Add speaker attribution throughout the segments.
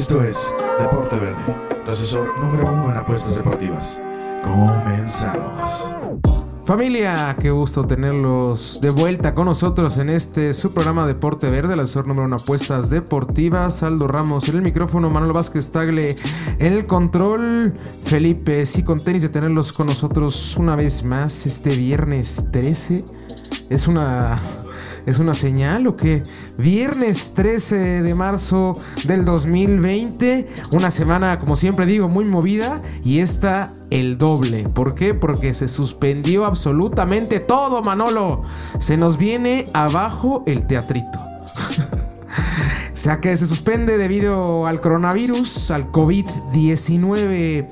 Speaker 1: Esto es Deporte Verde, tu asesor número uno en apuestas deportivas. Comenzamos.
Speaker 2: Familia, qué gusto tenerlos de vuelta con nosotros en este su programa Deporte Verde, el asesor número uno apuestas deportivas. Aldo Ramos en el micrófono, Manuel Vázquez Tagle en el control. Felipe, sí, con tenis de tenerlos con nosotros una vez más este viernes 13. Es una ¿Es una señal o qué? Viernes 13 de marzo del 2020. Una semana, como siempre digo, muy movida. Y esta el doble. ¿Por qué? Porque se suspendió absolutamente todo, Manolo. Se nos viene abajo el teatrito. o sea que se suspende debido al coronavirus, al COVID-19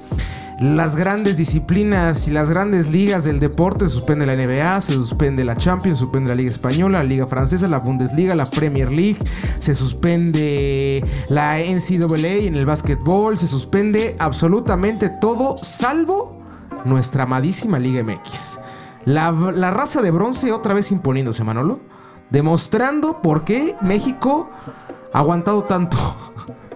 Speaker 2: las grandes disciplinas y las grandes ligas del deporte. Se suspende la NBA, se suspende la Champions, se suspende la Liga Española, la Liga Francesa, la Bundesliga, la Premier League, se suspende la NCAA en el básquetbol, se suspende absolutamente todo salvo nuestra amadísima Liga MX. La, la raza de bronce otra vez imponiéndose, Manolo, demostrando por qué México ha aguantado tanto.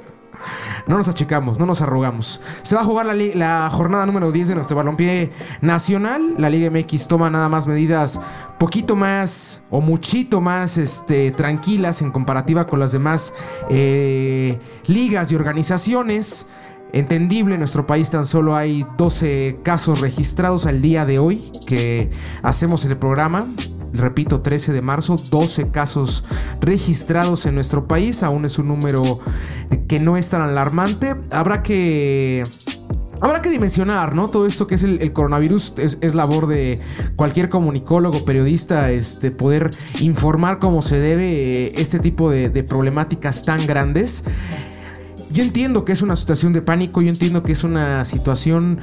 Speaker 2: No nos achicamos, no nos arrugamos. Se va a jugar la, jornada número 10 de nuestro balompié nacional. La Liga MX toma nada más medidas poquito más o muchito más este, tranquilas en comparativa con las demás eh, ligas y organizaciones. Entendible, en nuestro país tan solo hay 12 casos registrados al día de hoy que hacemos el programa repito, 13 de marzo, 12 casos registrados en nuestro país. Aún es un número que no es tan alarmante. Habrá que... Habrá que dimensionar, ¿no? Todo esto que es el, coronavirus es, labor de cualquier comunicólogo, periodista, este, poder informar cómo se debe este tipo de, de problemáticas tan grandes. Yo entiendo que es una situación de pánico, yo entiendo que es una situación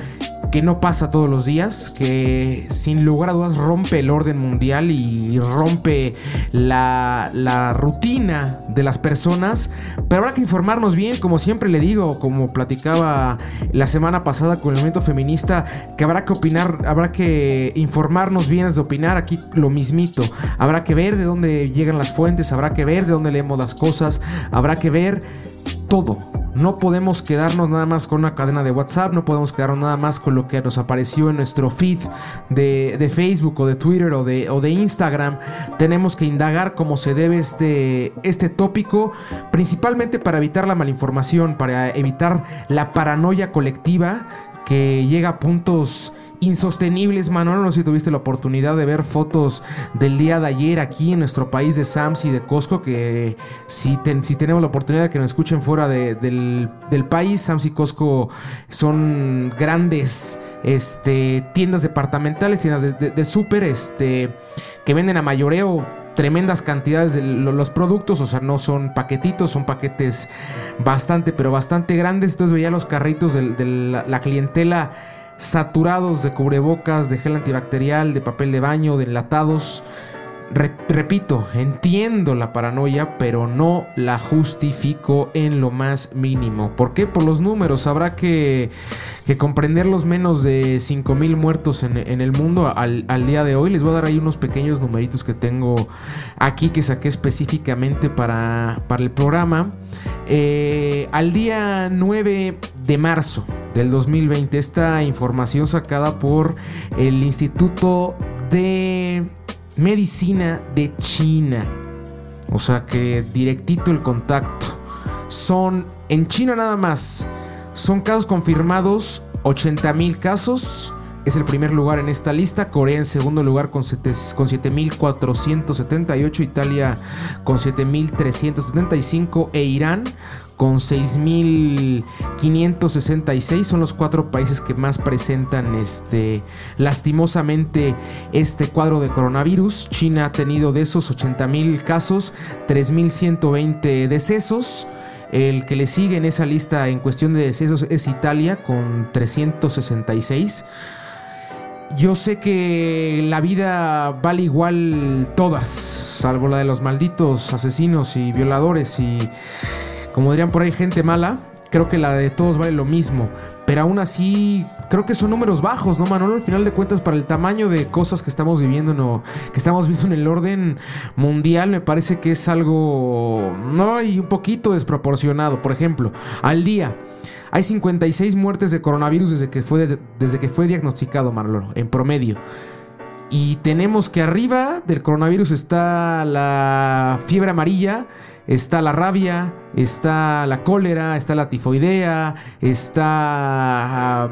Speaker 2: que no pasa todos los días, que sin lugar a dudas rompe el orden mundial y rompe la, rutina de las personas, pero habrá que informarnos bien, como siempre le digo, como platicaba la semana pasada con el movimiento feminista, que habrá que opinar, habrá que informarnos bien antes de opinar, aquí lo mismito, habrá que ver de dónde llegan las fuentes, habrá que ver de dónde leemos las cosas, habrá que ver todo no podemos quedarnos nada más con una cadena de WhatsApp, no podemos quedarnos nada más con lo que nos apareció en nuestro feed de, Facebook o de Twitter o de, o de, Instagram. Tenemos que indagar cómo se debe este, este tópico, principalmente para evitar la malinformación, para evitar la paranoia colectiva que llega a puntos insostenibles, Manuel. No sé si tuviste la oportunidad de ver fotos del día de ayer aquí en nuestro país de Sams y de Costco. Que si, si tenemos la oportunidad de que nos escuchen fuera del, país, Sams y Costco son grandes este, tiendas departamentales, tiendas de, de, súper este, que venden a mayoreo tremendas cantidades de los productos, o sea, no son paquetitos, son paquetes bastante, pero bastante grandes. Entonces veía los carritos de, la clientela saturados de cubrebocas, de gel antibacterial, de papel de baño, de enlatados repito, entiendo la paranoia, pero no la justifico en lo más mínimo. ¿Por qué? Por los números. Habrá que, comprender los menos de 5.000 muertos en, el mundo al, día de hoy. Les voy a dar ahí unos pequeños numeritos que tengo aquí que saqué específicamente para, para el programa. Eh, al día 9 de marzo del 2020, esta información sacada por el Instituto de medicina de China. O sea que directito el contacto. Son en China nada más. Son casos confirmados 80 mil casos. Es el primer lugar en esta lista. Corea en segundo lugar con, 7.478. Italia con 7.375. E Irán con 6.566 son los cuatro países que más presentan este lastimosamente este cuadro de coronavirus. China ha tenido de esos 80.000 casos 3.120 decesos. El que le sigue en esa lista en cuestión de decesos es Italia con 366. Yo sé que la vida vale igual todas, salvo la de los malditos asesinos y violadores y como dirían por ahí gente mala, creo que la de todos vale lo mismo. pero aún así creo que son números bajos, ¿no, Manolo? Al final de cuentas, para el tamaño de cosas que estamos viviendo, no, que estamos viendo en el orden mundial, me parece que es algo, no, y un poquito desproporcionado. Por ejemplo, al día. Hay 56 muertes de coronavirus desde que fue, desde que fue diagnosticado, Manolo, en promedio. Y tenemos que arriba del coronavirus está la fiebre amarilla, está la rabia, está la cólera, está la tifoidea, está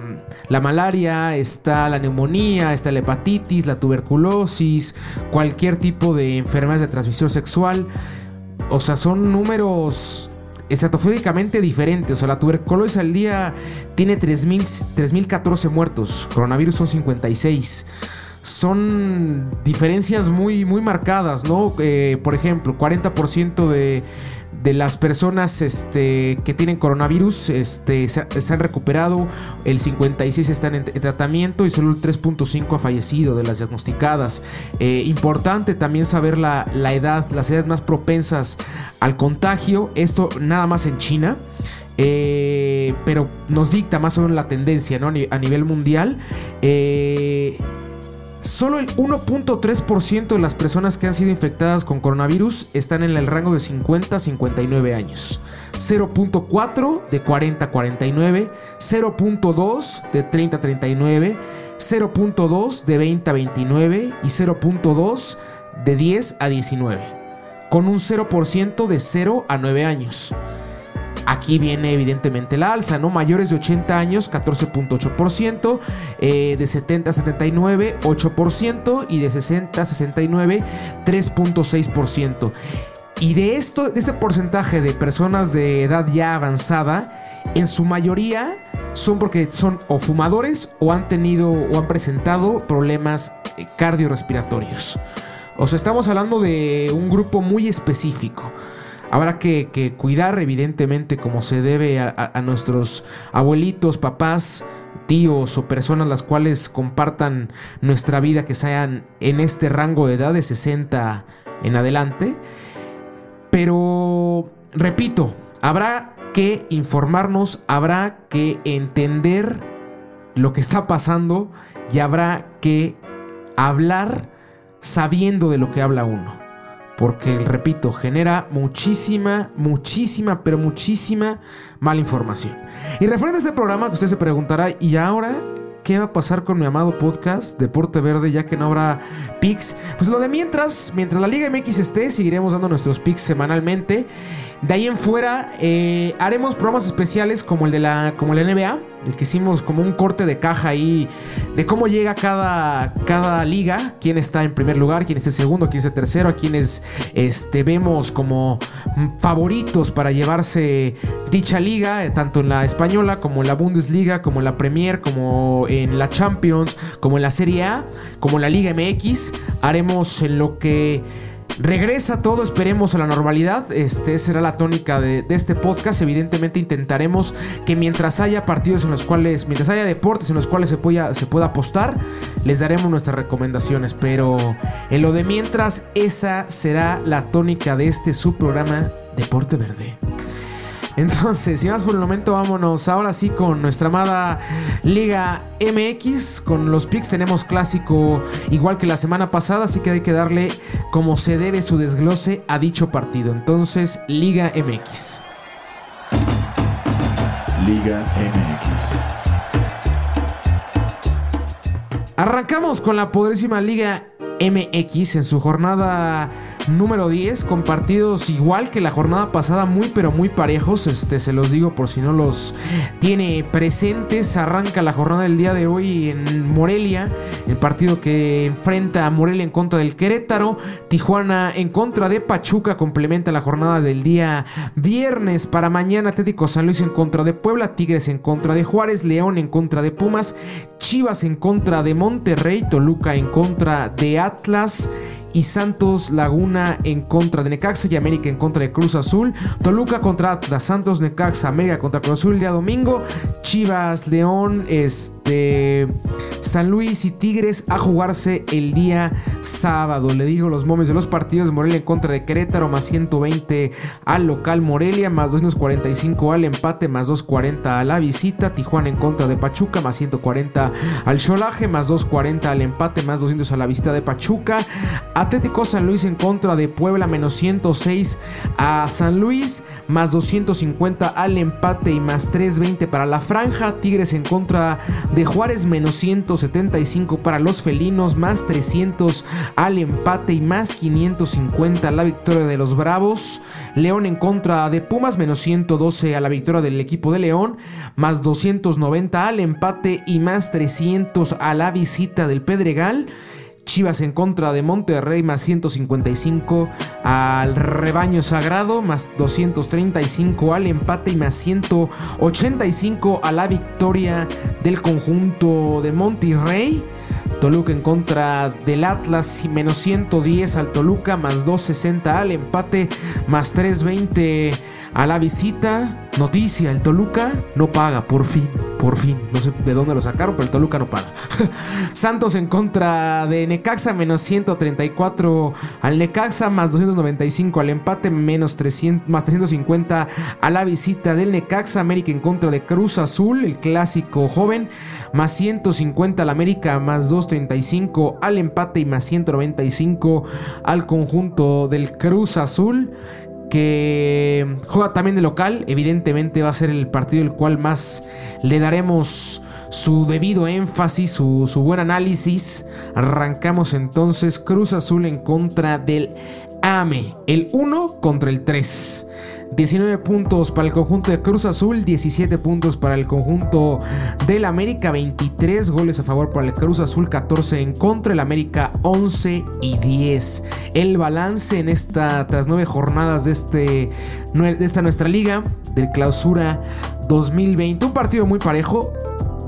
Speaker 2: la malaria, está la neumonía, está la hepatitis, la tuberculosis, cualquier tipo de enfermedades de transmisión sexual. O sea, son números estratosféricamente diferentes. O sea, la tuberculosis al día tiene 3.014 muertos, coronavirus son 56 son diferencias muy, muy marcadas, ¿no? Eh, por ejemplo, 40% de, de las personas este, que tienen coronavirus este, se, han recuperado, el 56 están en, tratamiento y solo el 3.5 ha fallecido de las diagnosticadas. Eh, importante también saber la, edad, las edades más propensas al contagio, esto nada más en China. Eh, pero nos dicta más o menos la tendencia ¿no? a nivel mundial. Solo el 1.3% de las personas que han sido infectadas con coronavirus están en el rango de 50 a 59 años. 0.4 de 40 a 49, 0.2 de 30 a 39, 0.2 de 20 a 29 y 0.2 de 10 a 19, con un 0% de 0 a 9 años. Aquí viene evidentemente la alza, ¿no? Mayores de 80 años, 14.8%, eh, de 70 a 79, 8% y de 60 a 69, 3.6%. Y de esto, de este porcentaje de personas de edad ya avanzada, en su mayoría son porque son o fumadores o han tenido o han presentado problemas eh, cardiorrespiratorios. O sea, estamos hablando de un grupo muy específico. Habrá que, cuidar evidentemente como se debe a, nuestros abuelitos, papás, tíos o personas las cuales compartan nuestra vida que sean en este rango de edad de 60 en adelante. Pero, repito, habrá que informarnos, habrá que entender lo que está pasando y habrá que hablar sabiendo de lo que habla uno. Porque, repito, genera muchísima, muchísima, pero muchísima mala información. Y referente a este programa que usted se preguntará, ¿y ahora qué va a pasar con mi amado podcast Deporte Verde ya que no habrá picks? Pues lo de mientras, mientras la Liga MX esté, seguiremos dando nuestros picks semanalmente. De ahí en fuera, eh, haremos programas especiales como el de la, como la NBA el que hicimos como un corte de caja ahí de cómo llega cada, cada liga, quién está en primer lugar, quién está en segundo, quién está tercero, a quienes este, vemos como favoritos para llevarse dicha liga, eh, tanto en la española como en la Bundesliga, como en la Premier, como en la Champions, como en la Serie A, como en la Liga MX. Haremos en lo que Regresa todo, esperemos a la normalidad. Este será la tónica de, este podcast. Evidentemente intentaremos que mientras haya partidos en los cuales, mientras haya deportes en los cuales se pueda, se pueda apostar, les daremos nuestras recomendaciones. Pero en lo de mientras, esa será la tónica de este subprograma Deporte Verde. Entonces, sin más por el momento, vámonos ahora sí con nuestra amada Liga MX. Con los picks tenemos clásico igual que la semana pasada, así que hay que darle como se debe su desglose a dicho partido. Entonces, Liga MX.
Speaker 1: Liga MX.
Speaker 2: Arrancamos con la poderísima Liga MX en su jornada número 10 con partidos igual que la jornada pasada muy pero muy parejos. Este se los digo por si no los tiene presentes. Arranca la jornada del día de hoy en Morelia el partido que enfrenta a Morelia en contra del Querétaro. Tijuana en contra de Pachuca complementa la jornada del día viernes. Para mañana Atlético San Luis en contra de Puebla Tigres en contra de Juárez León en contra de Pumas Chivas en contra de Monterrey Toluca en contra de Atlas y Santos Laguna en contra de Necaxa y América en contra de Cruz Azul. Toluca contra Santos Necaxa, América contra Cruz Azul el día domingo. Chivas, León, este, San Luis y Tigres a jugarse el día sábado. Le digo los momios de los partidos: Morelia en contra de Querétaro, más 120 al local Morelia, más 245 al empate, más 240 a la visita. Tijuana en contra de Pachuca, más 140 al Cholaje, más 240 al empate, más 200 a la visita de Pachuca. Atlético San Luis en contra de Puebla, menos 106 a San Luis, más 250 al empate y más 320 para la franja. Tigres en contra de Juárez, menos 175 para los felinos, más 300 al empate y más 550 a la victoria de los Bravos. León en contra de Pumas, menos 112 a la victoria del equipo de León, más 290 al empate y más 300 a la visita del Pedregal. Chivas en contra de Monterrey más 155 al rebaño sagrado más 235 al empate y más 185 a la victoria del conjunto de Monterrey. Toluca en contra del Atlas y menos 110 al Toluca, más 260 al empate, más 320 a la visita. Noticia, el Toluca no paga, por fin, por fin. No sé de dónde lo sacaron, pero el Toluca no paga. Santos en contra de Necaxa, menos 134 al Necaxa, más 295 al empate, menos 300, más 350 a la visita del Necaxa. América en contra de Cruz Azul, el clásico joven, más 150 al América, más 235 al empate y más 195 al conjunto del Cruz Azul que juega también de local. Evidentemente va a ser el partido el cual más le daremos su debido énfasis, su, su buen análisis. Arrancamos entonces Cruz Azul en contra del AME, el 1 contra el 3. 19 puntos para el conjunto de Cruz Azul, 17 puntos para el conjunto del América, 23 goles a favor para el Cruz Azul, 14 en contra, el América 11 y 10. El balance en esta tras nueve jornadas de, este, de esta nuestra liga del clausura 2020, un partido muy parejo,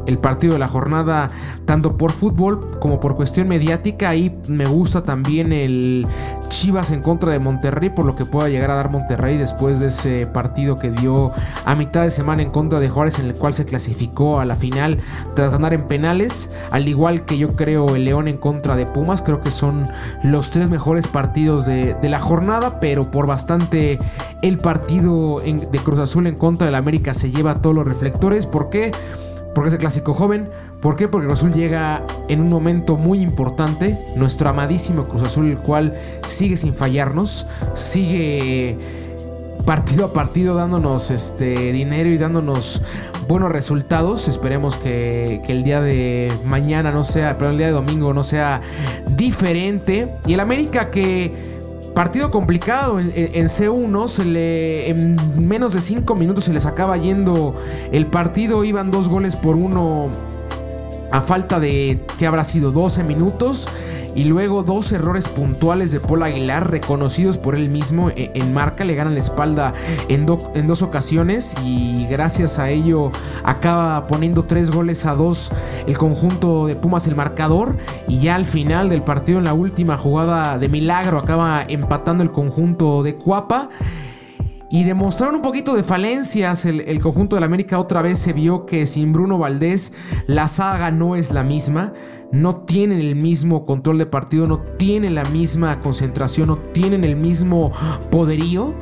Speaker 2: el partido de la jornada, tanto por fútbol como por cuestión mediática. Ahí me gusta también el Chivas en contra de Monterrey, por lo que pueda llegar a dar Monterrey después de ese partido que dio a mitad de semana en contra de Juárez, en el cual se clasificó a la final tras ganar en penales. Al igual que yo creo el León en contra de Pumas, creo que son los tres mejores partidos de, la jornada, pero por bastante el partido de Cruz Azul en contra del América se lleva todos los reflectores. ¿Por qué? Porque es el clásico joven. ¿Por qué? Porque Cruz Azul llega en un momento muy importante. Nuestro amadísimo Cruz Azul, el cual sigue sin fallarnos. Sigue partido a partido dándonos este dinero y dándonos buenos resultados. Esperemos que, el día de mañana no sea, pero el día de domingo no sea diferente. Y el América que Partido complicado. En, C1, se le, en menos de 5 minutos se les acaba yendo el partido, iban dos goles por uno a falta de, que habrá sido 12 minutos. Y luego dos errores puntuales de Paul Aguilar reconocidos por él mismo e, en, marca. Le ganan la espalda en, en, dos ocasiones y gracias a ello acaba poniendo tres goles a dos el conjunto de Pumas el marcador. Y ya al final del partido en la última jugada de milagro acaba empatando el conjunto de Cuapa. Y demostraron un poquito de falencias. El, el, conjunto de la América otra vez se vio que sin Bruno Valdés la saga no es la misma no tienen el mismo control de partido, no tienen la misma concentración, no tienen el mismo poderío.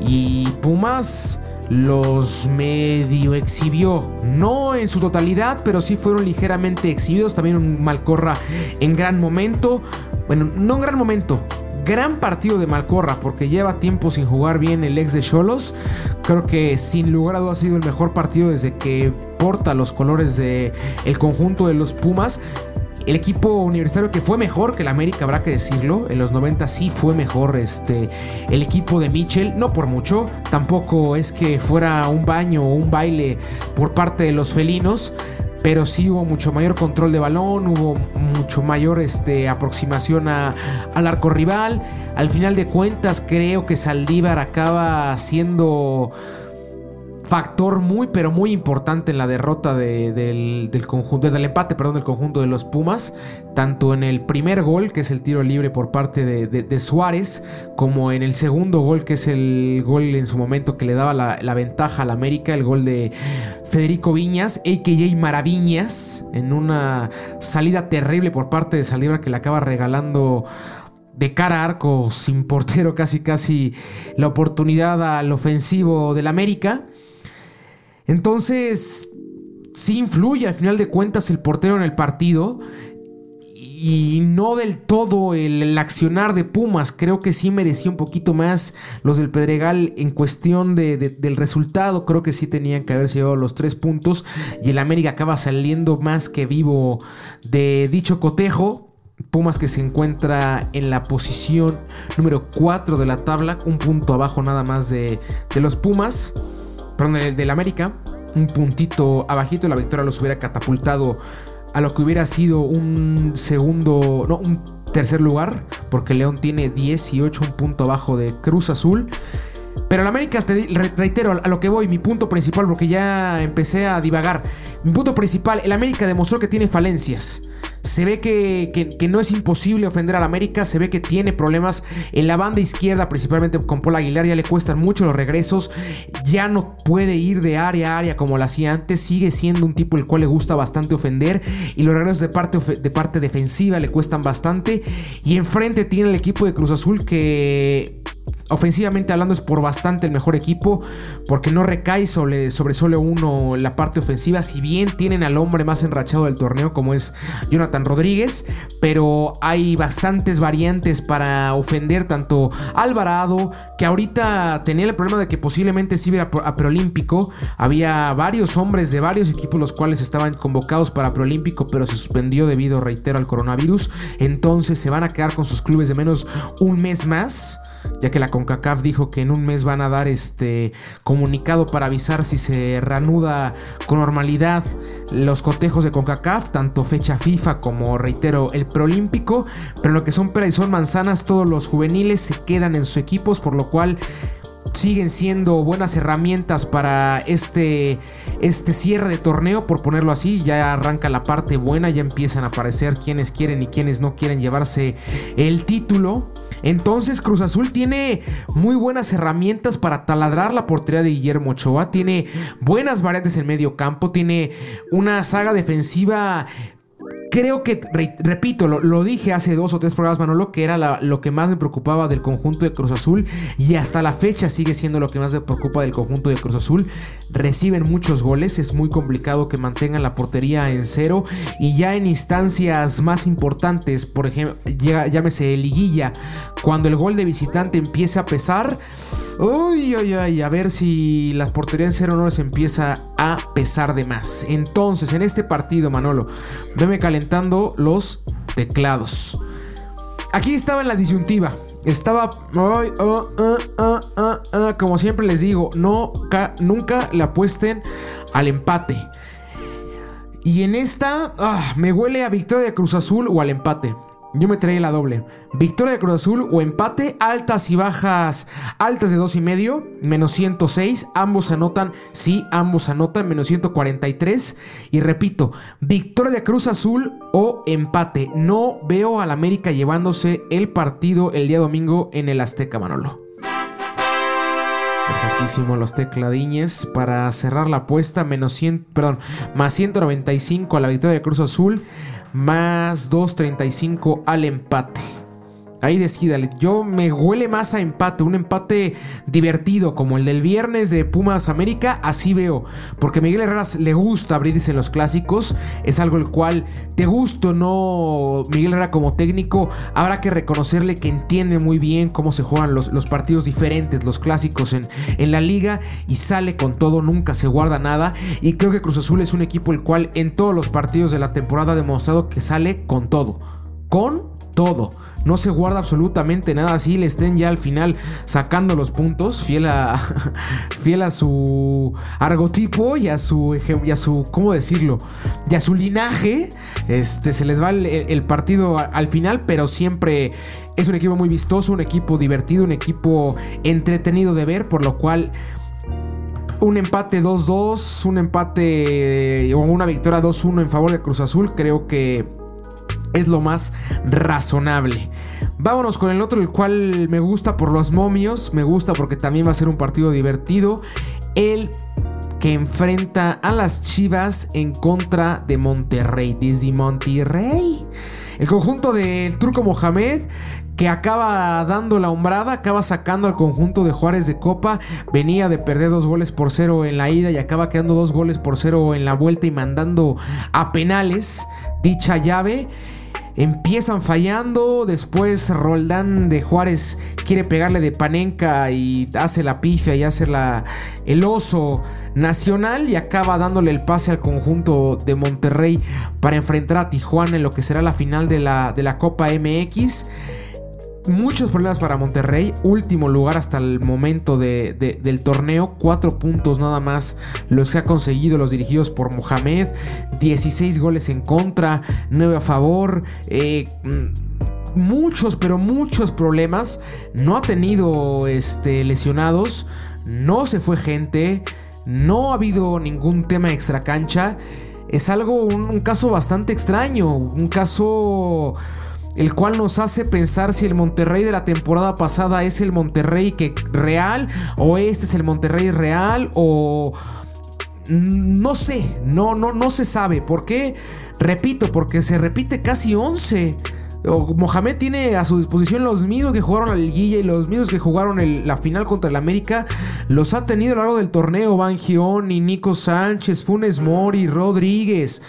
Speaker 2: Y Pumas los medio exhibió, no en su totalidad, pero sí fueron ligeramente exhibidos. También un Malcorra en gran momento, bueno, no en gran momento, gran partido de Malcorra porque lleva tiempo sin jugar bien el ex de Cholos. Creo que sin lugar a dudas ha sido el mejor partido desde que porta los colores del el conjunto de los Pumas. El equipo universitario que fue mejor que el América, habrá que decirlo. En los 90 sí fue mejor este, el equipo de Mitchell. No por mucho. Tampoco es que fuera un baño o un baile por parte de los felinos pero sí hubo mucho mayor control de balón, hubo mucho mayor este, aproximación al arco rival. Al final de cuentas, creo que Saldívar acaba siendo factor muy, pero muy importante en la derrota del, conjunto, del empate, perdón, del conjunto de los Pumas, tanto en el primer gol, que es el tiro libre por parte de, Suárez, como en el segundo gol, que es el gol en su momento que le daba la, ventaja al América, el gol de Federico Viñas, a.k.a. Maraviñas, en una salida terrible por parte de Saldívar que le acaba regalando de cara a arco sin portero casi casi la oportunidad al ofensivo del América. Entonces, sí influye al final de cuentas el portero en el partido. Y no del todo el, accionar de Pumas. Creo que sí merecía un poquito más los del Pedregal en cuestión del resultado. Creo que sí tenían que haber llevado los tres puntos. Y el América acaba saliendo más que vivo de dicho cotejo. Pumas que se encuentra en la posición número 4 de la tabla, un punto abajo nada más de, de los Pumas perdón, el del América, un puntito abajito, la victoria los hubiera catapultado a lo que hubiera sido un segundo, no, un tercer lugar, porque León tiene 18, un punto abajo de Cruz Azul. Pero el América, te reitero a lo que voy, mi punto principal, porque ya empecé a divagar. Mi punto principal, el América demostró que tiene falencias. Se ve que, no es imposible ofender al América, se ve que tiene problemas en la banda izquierda, principalmente con Paul Aguilar, ya le cuestan mucho los regresos, ya no puede ir de área a área como lo hacía antes, sigue siendo un tipo el cual le gusta bastante ofender y los regresos de parte, de parte defensiva le cuestan bastante y enfrente tiene el equipo de Cruz Azul que ofensivamente hablando es por bastante el mejor equipo porque no recae sobre, sobre solo uno la parte ofensiva. Si bien tienen al hombre más enrachado del torneo como es Jonathan Rodríguez pero hay bastantes variantes para ofender tanto Alvarado que ahorita tenía el problema de que posiblemente sí iba a preolímpico. Había varios hombres de varios equipos los cuales estaban convocados para preolímpico pero se suspendió debido reitero al coronavirus. Entonces se van a quedar con sus clubes de menos un mes más ya que la CONCACAF dijo que en un mes van a dar este comunicado para avisar si se reanuda con normalidad los cotejos de CONCACAF, tanto fecha FIFA como, reitero, el preolímpico, pero lo que son pera y son manzanas, todos los juveniles se quedan en sus equipos, por lo cual siguen siendo buenas herramientas para este, este cierre de torneo, por ponerlo así. Ya arranca la parte buena, ya empiezan a aparecer quienes quieren y quienes no quieren llevarse el título. Entonces Cruz Azul tiene muy buenas herramientas para taladrar la portería de Guillermo Ochoa. Tiene buenas variantes en medio campo. Tiene una saga defensiva Creo que, repito, lo, dije hace dos o tres programas, Manolo, que era lo que más me preocupaba del conjunto de Cruz Azul y hasta la fecha sigue siendo lo que más me preocupa del conjunto de Cruz Azul. Reciben muchos goles, es muy complicado que mantengan la portería en cero y ya en instancias más importantes, por ejemplo, llámese liguilla, cuando el gol de visitante empieza a pesar, uy, a ver si la portería en cero no empieza a pesar de más. Entonces, en este partido, Manolo, veme calentando los teclados. Aquí estaba en la disyuntiva. Estaba. Oh, oh, oh, como siempre les digo, no, nunca le apuesten al empate. Y en esta, ah, me huele a victoria de Cruz Azul o al empate. Yo me traía la doble. Victoria de Cruz Azul o empate, altas y bajas, altas de 2 y medio, menos 106, ambos anotan, sí, ambos anotan, menos 143. Y repito, victoria de Cruz Azul o empate. No veo al América llevándose el partido el día domingo en el Azteca Manolo. Perfectísimo los tecladiñes para cerrar la apuesta, menos 100, perdón, más 195 a la victoria de Cruz Azul más 2.35 al empate. Ahí decídale. Yo me huele más a empate. Un empate divertido como el del viernes de Pumas América. Así veo. Porque a Miguel Herrera le gusta abrirse en los clásicos. Es algo el cual te gusto, no. Miguel Herrera como técnico. Habrá que reconocerle que entiende muy bien cómo se juegan los, los partidos diferentes, los clásicos en, en la liga. Y sale con todo. Nunca se guarda nada. Y creo que Cruz Azul es un equipo el cual en todos los partidos de la temporada ha demostrado que sale con todo. Con todo no se guarda absolutamente nada así, le estén ya al final sacando los puntos, fiel a, fiel a su argotipo y a su, y a su, ¿cómo decirlo? Y a su linaje, este, se les va el, partido al final, pero siempre es un equipo muy vistoso, un equipo divertido, un equipo entretenido de ver, por lo cual un empate 2-2, un empate o una victoria 2-1 en favor de Cruz Azul, creo que es lo más razonable. Vámonos con el otro, el cual me gusta por los momios, me gusta porque también va a ser un partido divertido. El que enfrenta a las Chivas en contra de Monterrey. Desde Monterrey. El conjunto del Turco Mohamed que acaba dando la hombrada, acaba sacando al conjunto de Juárez de Copa, venía de perder dos goles por cero en la ida y acaba quedando dos goles por cero en la vuelta y mandando a penales dicha llave. Empiezan fallando, después Roldán de Juárez quiere pegarle de Panenca y hace la pifia y hace la, el oso nacional y acaba dándole el pase al conjunto de Monterrey para enfrentar a Tijuana en lo que será la final de la, de la Copa MX muchos problemas para Monterrey. Último lugar hasta el momento del torneo. Cuatro puntos nada más los que ha conseguido los dirigidos por Mohamed. 16 goles en contra, 9 a favor. Eh, mm, muchos, pero muchos problemas. No ha tenido este, lesionados. No se fue gente. No ha habido ningún tema extra cancha. Es algo, un caso bastante extraño. Un caso el cual nos hace pensar si el Monterrey de la temporada pasada es el Monterrey que real o este es el Monterrey real o no sé, no no no se sabe, ¿por qué? Repito, porque se repite casi 11. Mohamed tiene a su disposición los mismos que jugaron la liguilla y los mismos que jugaron la final contra el América. Los ha tenido a lo largo del torneo Van y Nico Sánchez, Funes Mori, Rodríguez,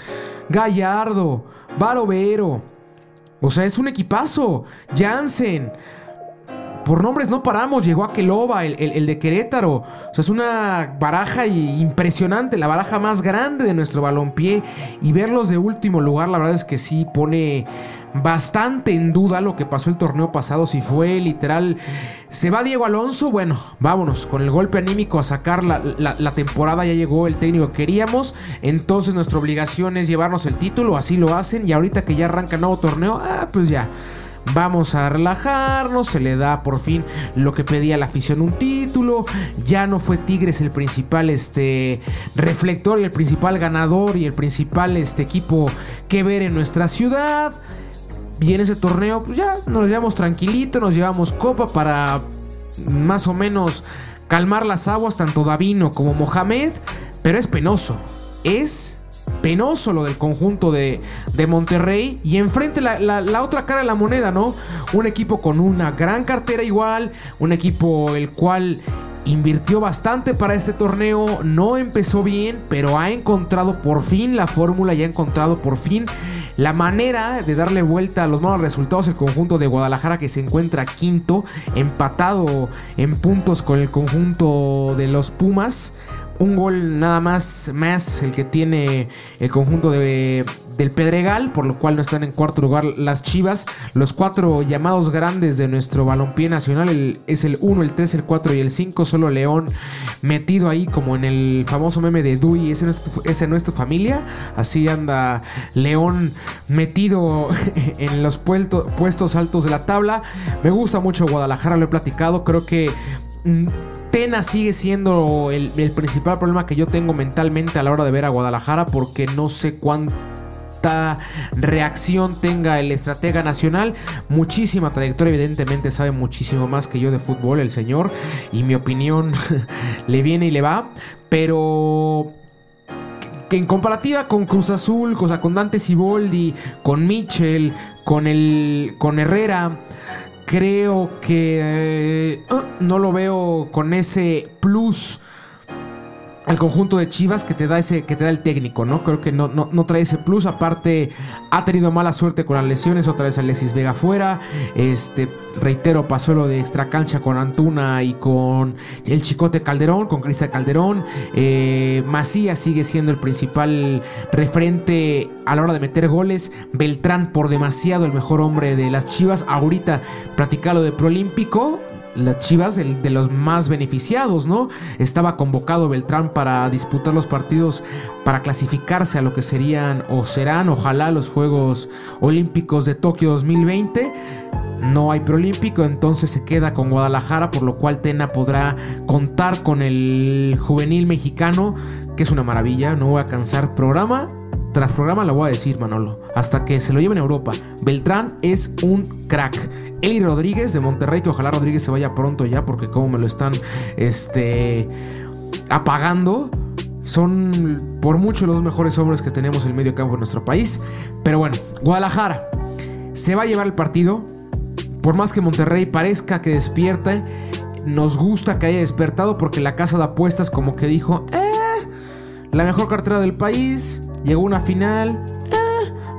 Speaker 2: Gallardo, Barovero. O sea, es un equipazo. Jansen. Por nombres no paramos. Llegó a Keloba, el, de Querétaro. O sea, es una baraja impresionante. La baraja más grande de nuestro balompié. Y verlos de último lugar, la verdad es que sí pone bastante en duda lo que pasó el torneo pasado. Si fue literal. Se va Diego Alonso. Bueno, vámonos. Con el golpe anímico a sacar la, la, temporada. Ya llegó el técnico que queríamos. Entonces nuestra obligación es llevarnos el título. Así lo hacen. Y ahorita que ya arranca nuevo torneo. Ah, pues ya. Vamos a relajarnos, se le da por fin lo que pedía la afición, un título. Ya no fue Tigres el principal este, reflector y el principal ganador y el principal este, equipo que ver en nuestra ciudad. Y en ese torneo, pues ya nos llevamos tranquilito, nos llevamos copa para más o menos calmar las aguas, tanto Davino como Mohamed. Pero es penoso. Es penoso lo del conjunto de, de Monterrey. Y enfrente la, la, otra cara de la moneda, ¿no? Un equipo con una gran cartera igual. Un equipo el cual invirtió bastante para este torneo. No empezó bien, pero ha encontrado por fin la fórmula y ha encontrado por fin la manera de darle vuelta a los malos resultados el conjunto de Guadalajara que se encuentra quinto, empatado en puntos con el conjunto de los Pumas un gol nada más, más el que tiene el conjunto de, del Pedregal, por lo cual no están en cuarto lugar las Chivas. Los cuatro llamados grandes de nuestro balompié nacional es el 1, el 3, el 4 y el 5. Solo León metido ahí como en el famoso meme de Dui, ese no es tu, ese no es tu familia. Así anda León metido en los puestos altos de la tabla. Me gusta mucho Guadalajara, lo he platicado. Creo que mm, Sigue siendo el, principal problema que yo tengo mentalmente a la hora de ver a Guadalajara porque no sé cuánta reacción tenga el estratega nacional. Muchísima trayectoria, evidentemente sabe muchísimo más que yo de fútbol el señor y mi opinión le viene y le va, pero que en comparativa con Cruz Azul, cosa con Dante Siboldi, con Mitchell, con el con Herrera, creo que uh, no lo veo con ese plus al conjunto de Chivas que te da ese que te da el técnico, ¿no? Creo que no, no, trae ese plus. Aparte, ha tenido mala suerte con las lesiones. Otra vez Alexis Vega fuera. Este, reitero, pasó lo de extra cancha con Antuna y con el Chicote Calderón, con Cristian Calderón. Eh, Macías sigue siendo el principal referente a la hora de meter goles. Beltrán, por demasiado, el mejor hombre de las Chivas. Ahorita, practicado de Prolímpico las Chivas de los más beneficiados, ¿no? Estaba convocado Beltrán para disputar los partidos para clasificarse a lo que serían o serán, ojalá, los Juegos Olímpicos de Tokio 2020 no hay preolímpico, entonces se queda con Guadalajara, por lo cual Tena podrá contar con el juvenil mexicano, que es una maravilla, no voy a cansar programa. Tras programa lo voy a decir, Manolo, hasta que se lo lleven a Europa. Beltrán es un crack. Eli Rodríguez de Monterrey, que ojalá Rodríguez se vaya pronto ya, porque como me lo están este, apagando son por mucho los mejores hombres que tenemos en el medio campo en nuestro país. Pero bueno, Guadalajara se va a llevar el partido. Por más que Monterrey parezca que despierte, nos gusta que haya despertado porque la casa de apuestas como que dijo, eh, la mejor cartera del país, llegó una final,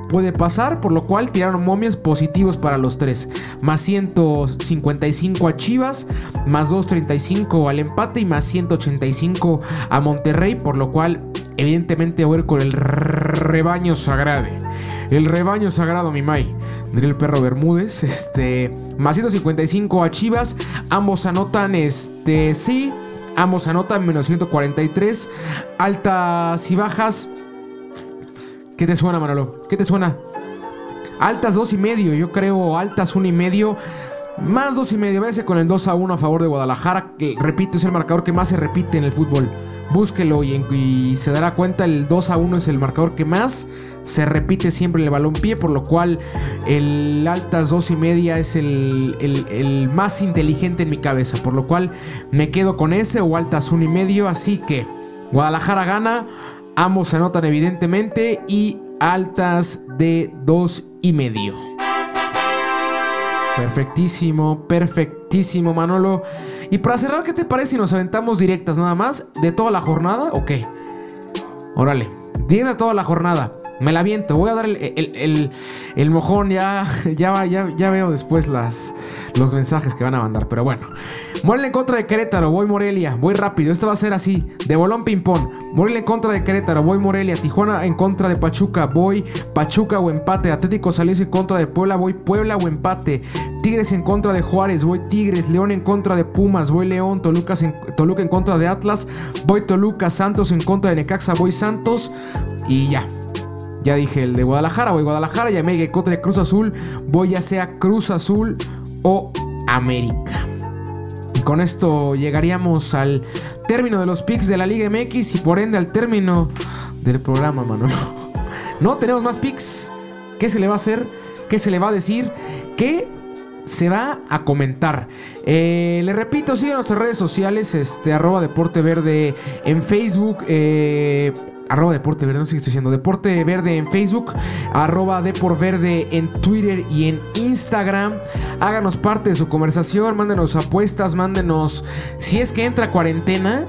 Speaker 2: puede pasar, por lo cual tiraron momias positivos para los tres. Más 155 a Chivas, más 235 al empate y más 185 a Monterrey, por lo cual evidentemente voy a ir con el rebaño sagrado. El rebaño sagrado, mi. Diría el perro Bermúdez. Este. Más 155 a Chivas. Ambos anotan. Este. Sí. Ambos anotan menos 143. Altas y bajas. ¿Qué te suena, Manolo? ¿Qué te suena? Altas dos y medio, yo creo altas uno y medio. Más dos y medio, váyase con el 2 a 1 a favor de Guadalajara, repito, es el marcador que más se repite en el fútbol. Búsquelo y, se dará cuenta, el 2 a 1 es el marcador que más se repite siempre en el balón pie, por lo cual el altas dos y media es el, el más inteligente en mi cabeza, por lo cual me quedo con ese o altas uno y medio, así que Guadalajara gana. Ambos se anotan evidentemente y altas de dos y medio. Perfectísimo, perfectísimo, Manolo. Y para cerrar, ¿qué te parece si nos aventamos directas nada más de toda la jornada o qué? Órale, directas de toda la jornada. Me la viento, voy a dar el, mojón, ya, ya, ya, ya veo después las, los mensajes que van a mandar, pero bueno. Morelia en contra de Querétaro, voy Morelia, voy rápido, esto va a ser así, de bolón ping-pong. Morelia en contra de Querétaro, voy Morelia, Tijuana en contra de Pachuca, voy Pachuca o empate, Atlético Salinas en contra de Puebla, voy Puebla o empate, Tigres en contra de Juárez, voy Tigres, León en contra de Pumas, voy León, Toluca en, Toluca en contra de Atlas, voy Toluca, Santos en contra de Necaxa, voy Santos y ya. Ya dije el de Guadalajara, voy Guadalajara, ya me contra de Cruz Azul, voy ya sea Cruz Azul o América. Y con esto llegaríamos al término de los picks de la Liga MX y por ende al término del programa, mano. No tenemos más picks. ¿Qué se le va a hacer? ¿Qué se le va a decir? ¿Qué se va a comentar. Eh, le repito, sigue nuestras redes sociales, este, arroba Deporte Verde en Facebook, eh, arroba Deporte Verde, no sé qué estoy Deporte Verde en Facebook, arroba Deport Verde en Twitter y en Instagram. Háganos parte de su conversación, mándenos apuestas, mándenos, si es que entra cuarentena,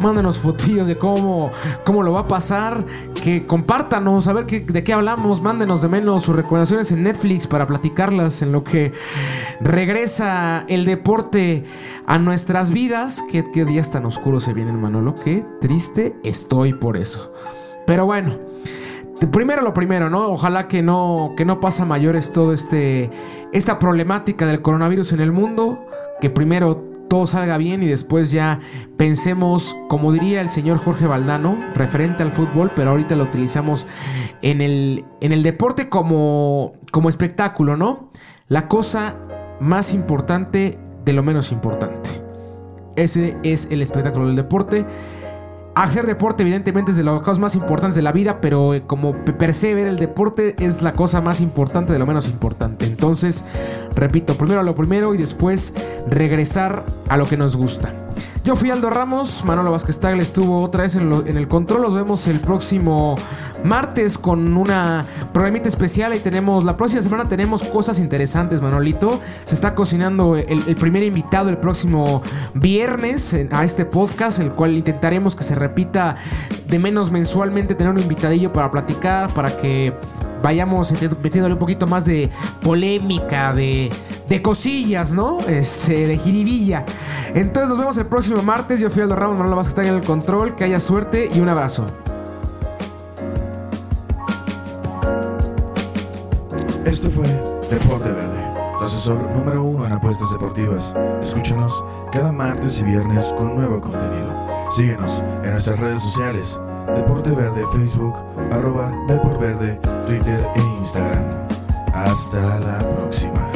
Speaker 2: mándenos fotillos de cómo, cómo lo va a pasar, que compártanos, a ver de qué hablamos, mándenos de menos sus recomendaciones en Netflix para platicarlas en lo que regresa el deporte a nuestras vidas. Qué, qué días tan oscuros se vienen, Manolo, qué triste estoy por eso. Pero bueno. Primero lo primero, ¿no? Ojalá que no, que no pasa mayores todo este, esta problemática del coronavirus en el mundo. Que primero todo salga bien y después ya pensemos, como diría el señor Jorge Valdano, referente al fútbol, pero ahorita lo utilizamos en el, en el deporte como, como espectáculo, ¿no? La cosa más importante de lo menos importante. Ese es el espectáculo del deporte. Hacer deporte evidentemente es de las cosas más importantes de la vida, pero eh, como per se ver el deporte es la cosa más importante de lo menos importante. Entonces, repito, primero lo primero y después regresar a lo que nos gusta. Yo fui Aldo Ramos, Manolo Vázquez Tagle estuvo otra vez en, el control. Los vemos el próximo martes con una programita especial. Y tenemos, la próxima semana tenemos cosas interesantes, Manolito. Se está cocinando el, el primer invitado el próximo viernes a este podcast, el cual intentaremos que se repita de menos mensualmente, tener un invitadillo para platicar, para que vayamos metiéndole un poquito más de polémica, de, de cosillas, ¿no? Este, de jiribilla. Entonces nos vemos el próximo martes. Yo fui Aldo Ramos, Manuel Vázquez está en el control. Que haya suerte y un abrazo.
Speaker 1: Esto fue Deporte Verde, tu asesor número uno en apuestas deportivas. Escúchanos cada martes y viernes con nuevo contenido. Síguenos en nuestras redes sociales Deporte Verde Facebook, arroba Deporte Verde, Twitter e Instagram. Hasta la próxima.